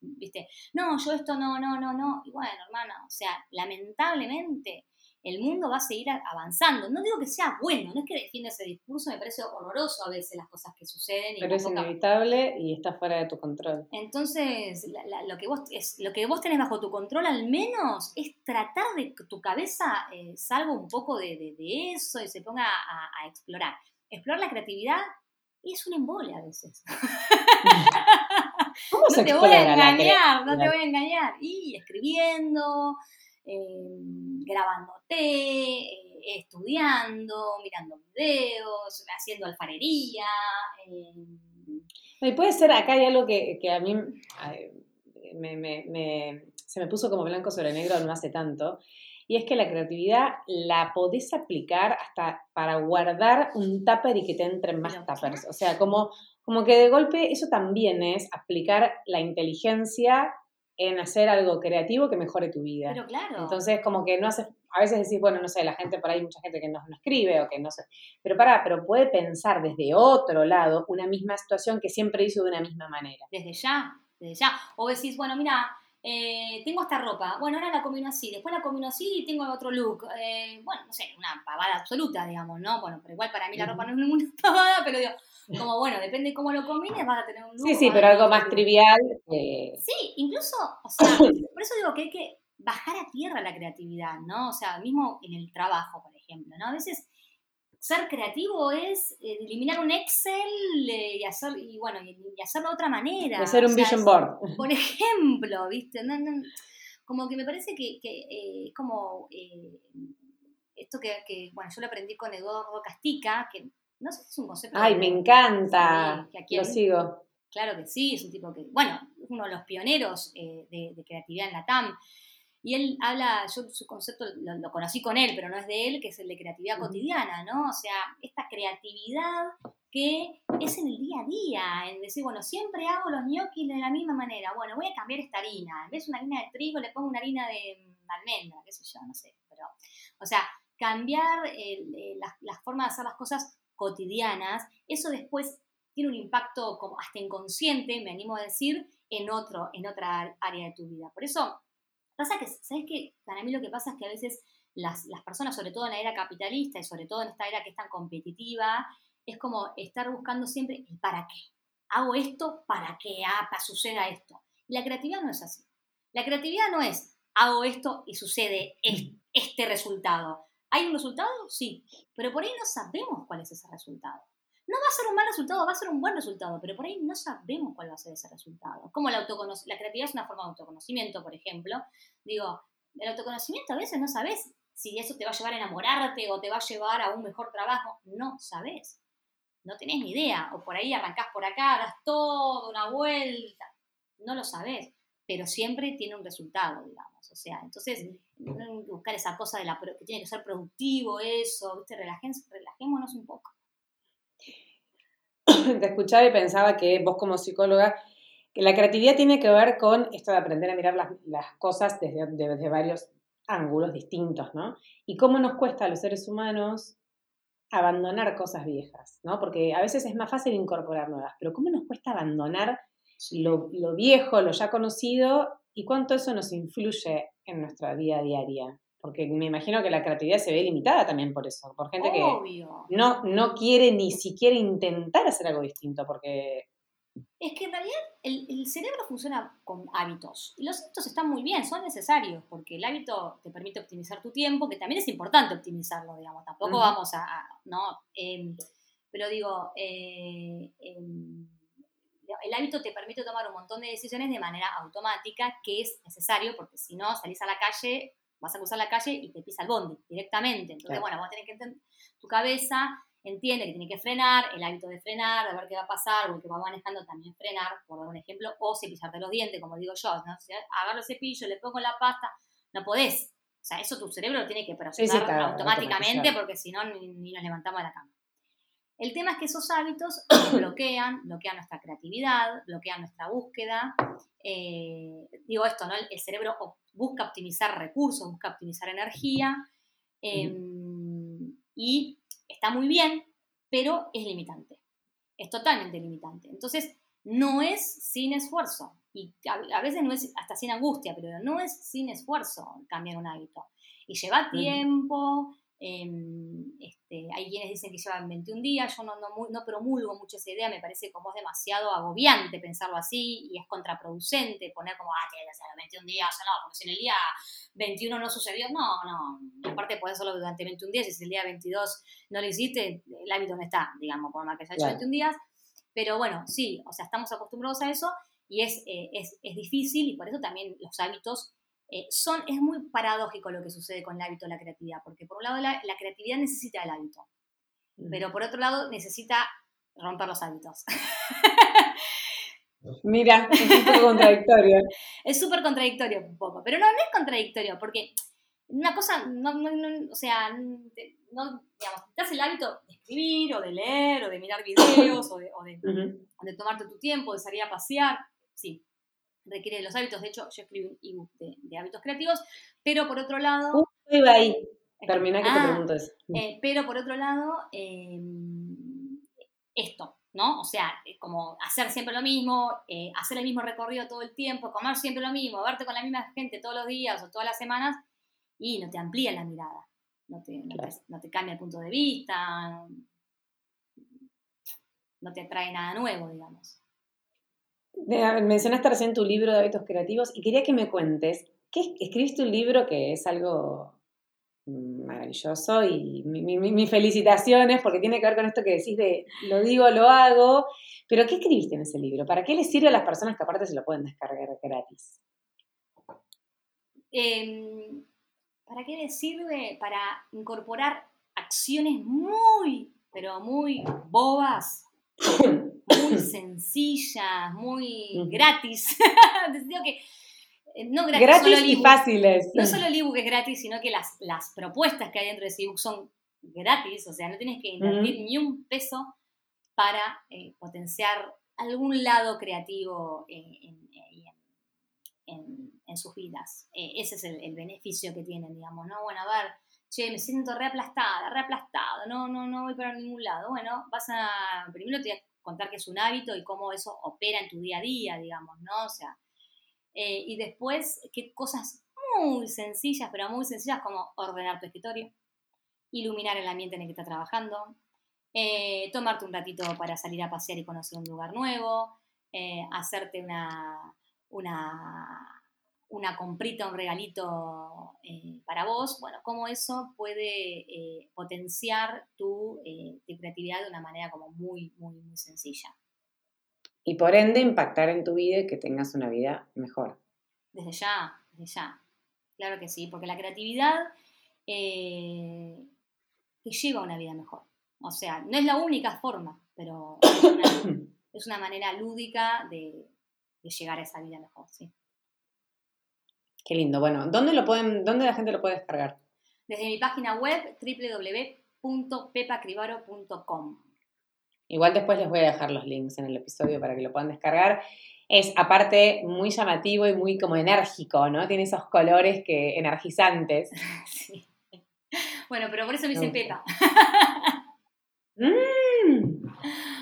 ¿viste? No, yo esto no, no, no, no. Y bueno, hermano, o sea, lamentablemente el mundo va a seguir avanzando. No digo que sea bueno, no es que defienda ese discurso, me parece horroroso a veces las cosas que suceden. Pero es inevitable y está fuera de tu control. Entonces, lo, que vos, es, lo que vos tenés bajo tu control al menos es tratar de que tu cabeza eh, salga un poco de, eso y se ponga a, explorar. Explorar la creatividad es un embole a veces. ¿Cómo no te voy a engañar, no te voy a engañar. Y escribiendo, Em, grabándote, eh, estudiando, mirando videos, haciendo alfarería. Em. Y puede ser, acá hay algo que, a mí se me puso como blanco sobre negro no hace tanto, y es que la creatividad la podés aplicar hasta para guardar un tupper y que te entren más tuppers. O sea, como, como que de golpe eso también es aplicar la inteligencia en hacer algo creativo que mejore tu vida. Pero claro. Entonces, como que no hace, a veces decís, bueno, no sé, la gente por ahí, mucha gente que no, no escribe o que no sé, pero para, pero puede pensar desde otro lado una misma situación que siempre hizo de una misma manera. Desde ya, desde ya. O decís, bueno, mira, eh, tengo esta ropa, bueno, ahora la combino así, después la combino así y tengo otro look. Eh, bueno, no sé, una pavada absoluta, digamos, ¿no? Bueno, pero igual para mí la ropa no es ninguna pavada, pero digo, como bueno, depende de cómo lo combines, vas a tener un look. Sí, sí, pero algo más trivial. Sí, incluso, o sea, por eso digo que hay que bajar a tierra la creatividad, ¿no? O sea, mismo en el trabajo, por ejemplo, ¿no? A veces ser creativo es eh, eliminar un Excel eh, y, hacer, y, bueno, y, hacerlo de otra manera. Hacer un vision board. Por ejemplo, ¿viste? como que me parece que, eh, es como esto que, que, bueno, yo lo aprendí con Eduardo Castica, que no sé si es un concepto. Ay, me encanta. lo sigo. Claro que sí, es un tipo que, bueno, es uno de los pioneros de, de, creatividad en la TAM. Y él habla, yo su concepto lo, conocí con él, pero no es de él, que es el de creatividad cotidiana, ¿no? O sea, esta creatividad que es en el día a día, en decir, bueno, siempre hago los ñoquis de la misma manera, bueno, voy a cambiar esta harina, en vez de una harina de trigo le pongo una harina de almendra, qué sé yo, no sé, pero, o sea, cambiar eh, las, formas de hacer las cosas cotidianas, eso después tiene un impacto como hasta inconsciente, me animo a decir, en, otro, en otra área de tu vida. Por eso, Pasa que, ¿sabes qué? Para mí lo que pasa es que a veces las, personas, sobre todo en la era capitalista y sobre todo en esta era que es tan competitiva, es como estar buscando siempre el para qué. Hago esto para que ah, suceda esto. Y la creatividad no es así. La creatividad no es hago esto y sucede este resultado. ¿Hay un resultado? Sí, pero por ahí no sabemos cuál es ese resultado. No va a ser un mal resultado, va a ser un buen resultado, pero por ahí no sabemos cuál va a ser ese resultado. Como la, creatividad es una forma de autoconocimiento, por ejemplo. Digo, el autoconocimiento a veces no sabes si eso te va a llevar a enamorarte o te va a llevar a un mejor trabajo. No sabes. No tenés ni idea. O por ahí arrancás por acá, das toda una vuelta. No lo sabes. Pero siempre tiene un resultado, digamos. O sea, entonces, buscar esa cosa de la, que tiene que ser productivo, eso, ¿viste? relajémonos un poco. te escuchaba y pensaba que vos como psicóloga, que la creatividad tiene que ver con esto de aprender a mirar las, cosas desde, desde, varios ángulos distintos, ¿no? Y cómo nos cuesta a los seres humanos abandonar cosas viejas, ¿no? Porque a veces es más fácil incorporar nuevas, pero cómo nos cuesta abandonar lo, lo viejo, lo ya conocido y cuánto eso nos influye en nuestra vida diaria. Porque me imagino que la creatividad se ve limitada también por eso, por gente que no, no quiere ni siquiera intentar hacer algo distinto, porque... Es que en realidad el, cerebro funciona con hábitos, y los hábitos están muy bien, son necesarios, porque el hábito te permite optimizar tu tiempo, que también es importante optimizarlo, digamos, tampoco vamos a, ¿no? Em, pero digo, eh, em, el hábito te permite tomar un montón de decisiones de manera automática, que es necesario, porque si no, salís a la calle vas a cruzar la calle y te pisa el bondi directamente. Entonces, bueno, vos tenés que entender, tu cabeza entiende que tiene que frenar, el hábito de frenar, de ver qué va a pasar, o el que va manejando también frenar, por dar un ejemplo, o cepillarte los dientes, como digo yo, ¿no? Si agarro el cepillo, le pongo la pasta, no podés. O sea, eso tu cerebro lo tiene que procesar automáticamente, porque si no, ni, nos levantamos de la cama. El tema es que esos hábitos bloquean, bloquean nuestra creatividad, bloquean nuestra búsqueda. Eh, digo esto, ¿no? El, cerebro busca optimizar recursos, busca optimizar energía em, y está muy bien, pero es limitante. Es totalmente limitante. Entonces, no es sin esfuerzo. y a, veces no es hasta sin angustia, pero no es sin esfuerzo cambiar un hábito. Y lleva tiempo, Em, este, hay quienes dicen que llevan 21 días, yo no, no, no, promulgo mucho esa idea, me parece como es demasiado agobiante pensarlo así y es contraproducente poner como, ah, tiene que ser 21 días, no, porque si en el día 21 no sucedió, no, no, aparte puedes hacerlo durante 21 días y si el día 22 no lo hiciste, el hábito no está, digamos, por más que haya hecho 21 días, pero bueno, sí, o sea, estamos acostumbrados a eso y es, eh, es, es difícil y por eso también los hábitos eh, son, es muy paradójico lo que sucede con el hábito de la creatividad, porque por un lado la, creatividad necesita el hábito, mm. pero por otro lado necesita romper los hábitos. Mira, es súper contradictorio. es súper contradictorio un poco, pero no, no es contradictorio, porque una cosa, no, o sea, no, digamos, te el hábito de escribir o de leer o de mirar videos o de, o de tomarte tu tiempo, de salir a pasear, sí, requiere de los hábitos. De hecho, yo escribí un ebook de, hábitos creativos, pero por otro lado... Uh, iba ahí. Termina que te ah, pregunto eso. Eh, pero por otro lado, em, esto, ¿no? O sea, como hacer siempre lo mismo, eh, hacer el mismo recorrido todo el tiempo, comer siempre lo mismo, verte con la misma gente todos los días o todas las semanas, y no te amplía la mirada, no te, no te cambia el punto de vista, no te atrae nada nuevo, digamos. Mencionaste recién tu libro de hábitos creativos y quería que me cuentes, ¿qué, escribiste un libro que es algo maravilloso y mis felicitaciones porque tiene que ver con esto que decís de lo digo, lo hago, pero ¿qué escribiste en ese libro? ¿Para qué le sirve a las personas que aparte se lo pueden descargar gratis? Em, ¿Para qué le sirve? Para incorporar acciones muy, pero muy bobas muy sencillas, muy gratis. que, eh, no gratis, y fáciles. No solo el ebook es gratis, sino que las, las propuestas que hay dentro de ese ebook son gratis, o sea, no tienes que invertir ni un peso para eh, potenciar algún lado creativo eh, en, sus vidas. ese es el, beneficio que tienen, digamos, ¿no? Bueno, a ver, che, me siento reaplastada, reaplastado, no, no, no voy para ningún lado. Bueno, vas a, primero te contar que es un hábito y cómo eso opera en tu día a día, digamos, ¿no? O sea, eh, y después, qué cosas muy sencillas, pero muy sencillas como ordenar tu escritorio, iluminar el ambiente en el que estás trabajando, eh, tomarte un ratito para salir a pasear y conocer un lugar nuevo, eh, hacerte una, una una comprita, un regalito eh, para vos, bueno, cómo eso puede eh, potenciar tu, eh, tu, creatividad de una manera como muy, muy, muy sencilla. Y por ende impactar en tu vida y que tengas una vida mejor. Desde ya, desde ya. Claro que sí, porque la creatividad te lleva a una vida mejor. O sea, no es la única forma, pero es una, manera lúdica de, de llegar a esa vida mejor, sí. Qué lindo. Bueno, ¿dónde, lo pueden, ¿dónde la gente lo puede descargar? Desde mi página web www.pepacribaro.com. Igual después les voy a dejar los links en el episodio para que lo puedan descargar. Es aparte muy llamativo y muy como enérgico, ¿no? Tiene esos colores que energizantes. Sí. Bueno, pero por eso me dicen Pepa. Mm.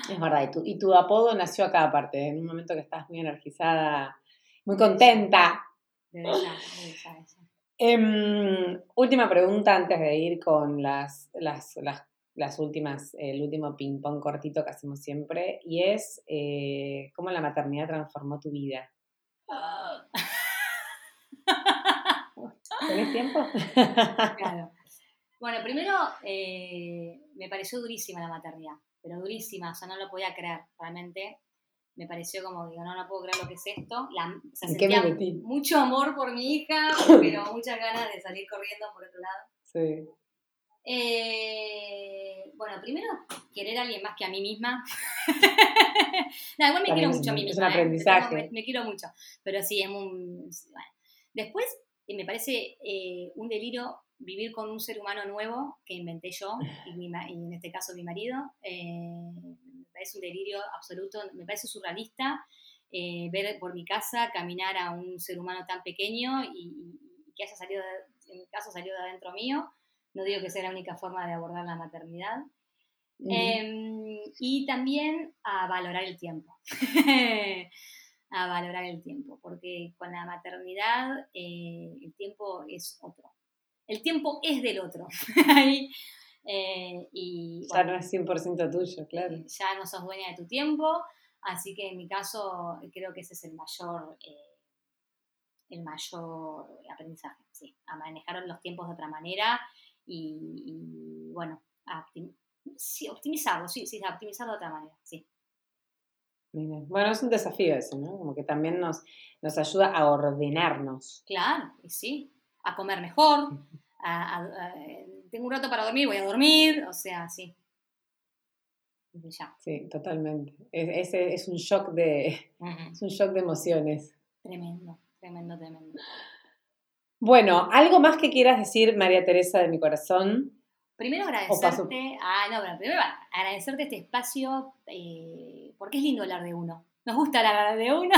es verdad, y tu, y tu apodo nació acá aparte, en un momento que estás muy energizada, muy contenta. Em, última pregunta antes de ir con las, las, las, últimas, el último ping-pong cortito que hacemos siempre, y es eh, cómo la maternidad transformó tu vida. ¿Tenés tiempo? claro. Bueno, primero eh, me pareció durísima la maternidad, pero durísima, o sea, no lo podía creer realmente me pareció como, digo, no, no puedo creer lo que es esto. La, o sea, sentía mucho amor por mi hija, pero muchas ganas de salir corriendo por otro lado. Sí. Eh, bueno, primero, querer a alguien más que a mí misma. no, igual me quiero mucho a mí misma. Es un ¿eh? aprendizaje. me, quiero mucho, pero sí, es muy... Bueno. Después, eh, me parece un delirio vivir con un ser humano nuevo que inventé yo, y, en este caso mi marido parece un delirio absoluto, me parece surrealista eh, ver por mi casa caminar a un ser humano tan pequeño y, que haya salido, en mi caso salió de adentro mío. No digo que sea la única forma de abordar la maternidad. Em, y también a valorar el tiempo. a valorar el tiempo, porque con la maternidad eh, el tiempo es otro. El tiempo es del otro. Eh, y, ya no es 100% tuyo, claro. Ya no sos dueña de tu tiempo, así que en mi caso creo que ese es el mayor, eh, el mayor aprendizaje, sí, a manejar los tiempos de otra manera y, bueno, sí, optimizarlo, sí, sí, optimizarlo de otra manera, sí. Bueno, es un desafío eso, ¿no? Como que también nos, nos ayuda a ordenarnos. Claro, y sí, a comer mejor, tengo un rato para dormir, voy a dormir, o sea, sí. Ya. Sí, totalmente. Es, es, un shock de, es un shock de emociones. Tremendo, tremendo, tremendo. Bueno, ¿algo más que quieras decir, María Teresa, de mi corazón? Primero agradecerte, ah, no, bueno, primero agradecerte este espacio, eh, porque es lindo hablar de uno. Nos gusta hablar de uno.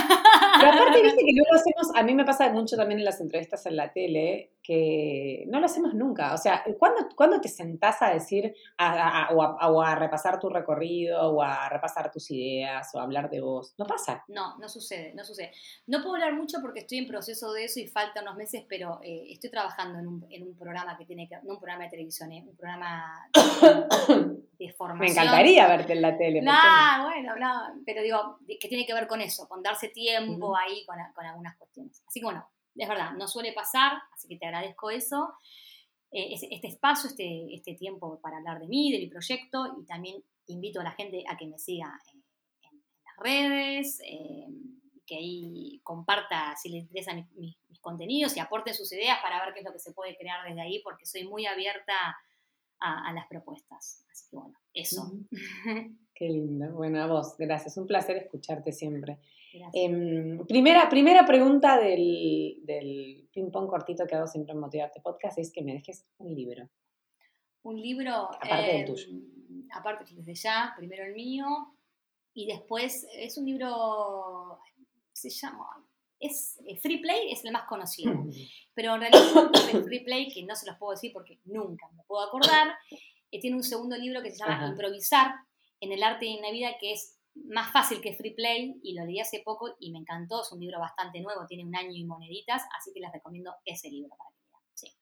Pero aparte, viste que luego hacemos, a mí me pasa mucho también en las entrevistas en la tele, que no lo hacemos nunca. O sea, ¿cuándo, te sentás a decir o, a, repasar tu recorrido o a repasar tus ideas o a hablar de vos? No pasa. No, no sucede, no sucede. No puedo hablar mucho porque estoy en proceso de eso y falta unos meses, pero eh, estoy trabajando en un, programa que tiene que, no un programa de televisión, eh, un programa de, formación. Me encantaría verte en la tele. No, bueno, no, pero digo, que tiene que ver con eso, con darse tiempo ahí con, con algunas cuestiones. Así que bueno, es verdad, no suele pasar, así que te agradezco eso, eh, este espacio, este, este tiempo para hablar de mí, de mi proyecto, y también invito a la gente a que me siga en, las redes, eh, que ahí comparta si les interesan mis, contenidos y aporten sus ideas para ver qué es lo que se puede crear desde ahí, porque soy muy abierta a, las propuestas. Así que bueno, eso. Qué lindo. Bueno, a vos, gracias. Un placer escucharte siempre. Em, primera, primera pregunta del, del ping-pong cortito que hago siempre en Motivarte Podcast es que me dejes un libro. Un libro. Aparte del tuyo. Em, aparte, desde ya, primero el mío. Y después es un libro. Se llama. Es, eh, Free Play es el más conocido. pero en realidad, el Free Play, que no se los puedo decir porque nunca me puedo acordar, eh, tiene un segundo libro que se llama Improvisar en el arte y en la vida, que es más fácil que Free Play y lo leí hace poco y me encantó. Es un libro bastante nuevo, tiene un año y moneditas, así que les recomiendo ese libro para que lean. Sí.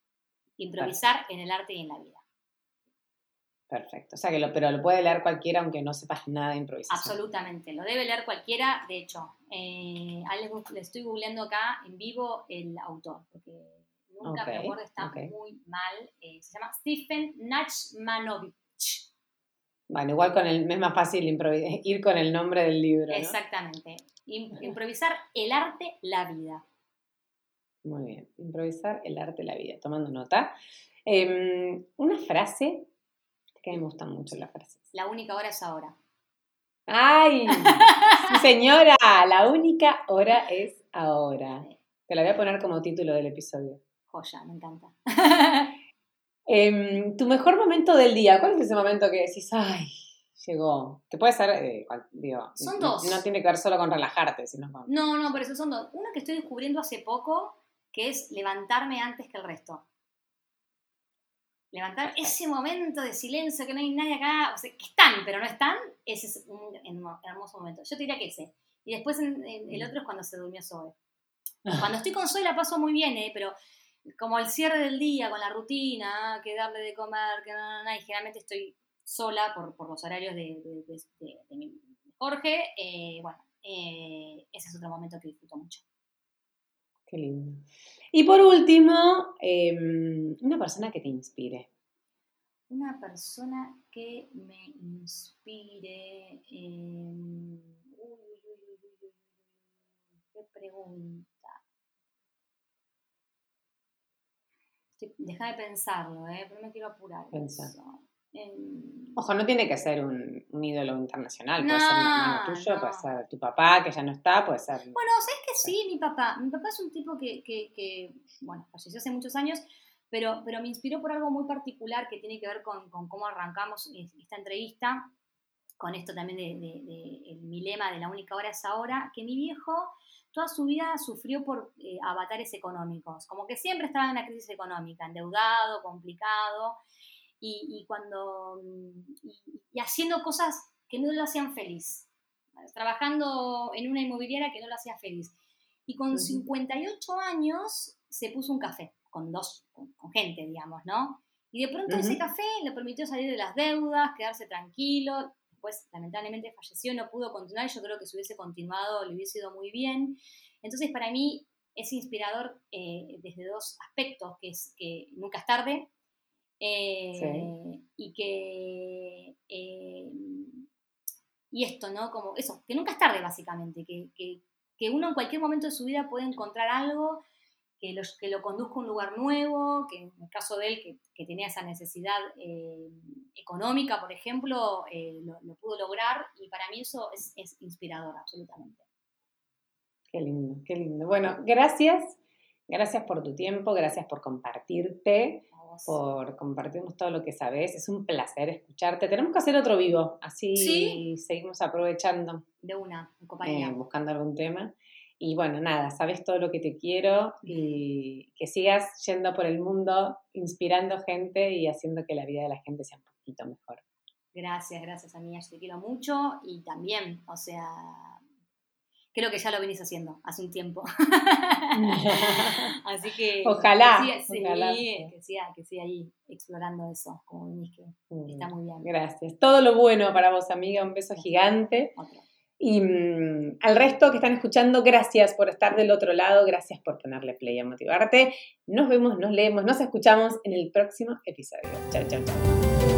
Improvisar en el arte y en la vida. Perfecto. O sea que lo, pero lo puede leer cualquiera aunque no sepas nada de improvisación. Absolutamente, lo debe leer cualquiera. De hecho, eh, le estoy googleando acá en vivo el autor, porque nunca me acuerdo, está muy mal. Eh, se llama Stephen Nachmanovich. Bueno, igual con el, es más fácil ir con el nombre del libro. Exactamente. Improvisar el arte, la vida. Muy bien. Improvisar el arte, la vida. Tomando nota. Em, una frase que me gustan mucho las frases. La única hora es ahora. ¡Ay! señora, la única hora es ahora. Te la voy a poner como título del episodio. Joya, me encanta. Em, tu mejor momento del día, ¿cuál es ese momento que decís, ay, llegó? Que puede ser, eh, digo, son dos. No, tiene que ver solo con relajarte, sino con... No, no, por eso son dos. Una que estoy descubriendo hace poco, que es levantarme antes que el resto. Levantar ese momento de silencio, que no hay nadie acá, o sea, que están, pero no están, ese es un hermoso momento. Yo te diría que ese. Y después el otro es cuando se durmió Zoe. Cuando estoy con Zoe la paso muy bien, ¿eh? pero como el cierre del día con la rutina, que darle de comer, que no, no, y generalmente estoy sola por, por los horarios de, de, de, Jorge, eh, bueno, eh, ese es otro momento que disfruto mucho. Qué lindo. Y por último, em, una persona que te inspire. Una persona que me inspire. Eh, qué pregunta. Deja de pensarlo, ¿eh? pero me quiero apurar. Ojo, no tiene que ser un, un ídolo internacional, puede ser un hermano tuyo, puede ser tu papá que ya no está, puede ser... Bueno, sabes que sí, mi papá. Mi papá es un tipo que, que, que, bueno, falleció hace muchos años, pero, pero me inspiró por algo muy particular que tiene que ver con, con cómo arrancamos esta entrevista, con esto también de, de, de, el, mi lema de la única hora es ahora, que mi viejo toda su vida sufrió por eh, avatares económicos, como que siempre estaba en una crisis económica, endeudado, complicado, y, cuando, y, haciendo cosas que no lo hacían feliz. trabajando en una inmobiliaria que no lo hacía feliz. Y con 58 años se puso un café con dos, con, gente, digamos, ¿no? Y de pronto ese café le permitió salir de las deudas, quedarse tranquilo. Después, lamentablemente, falleció, no pudo continuar. Yo creo que si hubiese continuado le hubiese ido muy bien. Entonces, para mí es inspirador eh, desde dos aspectos, que es que nunca es tarde eh, y que... Eh, y esto, ¿no? Como eso, que nunca es tarde, básicamente, que, que uno en cualquier momento de su vida puede encontrar algo que lo, que lo conduzca a un lugar nuevo, que en el caso de él, que, que tenía esa necesidad eh, económica, por ejemplo, eh, lo, pudo lograr y para mí eso es, es, inspirador, absolutamente. Qué lindo, qué lindo. Bueno, gracias, gracias por tu tiempo, gracias por compartirte, por compartirnos todo lo que sabes. Es un placer escucharte. Tenemos que hacer otro vivo, así seguimos aprovechando. De una, en compañía. Eh, buscando algún tema. Y bueno, nada, sabes todo lo que te quiero y que sigas yendo por el mundo inspirando gente y haciendo que la vida de la gente sea un poquito mejor. Gracias, gracias amiga, yo te quiero mucho y también, o sea, creo que ya lo venís haciendo hace un tiempo. Así que ojalá, que siga, Que, siga, que siga ahí explorando eso, como venís, que mm, está muy bien. Gracias. Todo lo bueno para vos, amiga, un beso gigante. Y mm, al resto que están escuchando, gracias por estar del otro lado, gracias por ponerle play a motivarte. Nos vemos, nos leemos, nos escuchamos en el próximo episodio. Chao, chao, chao.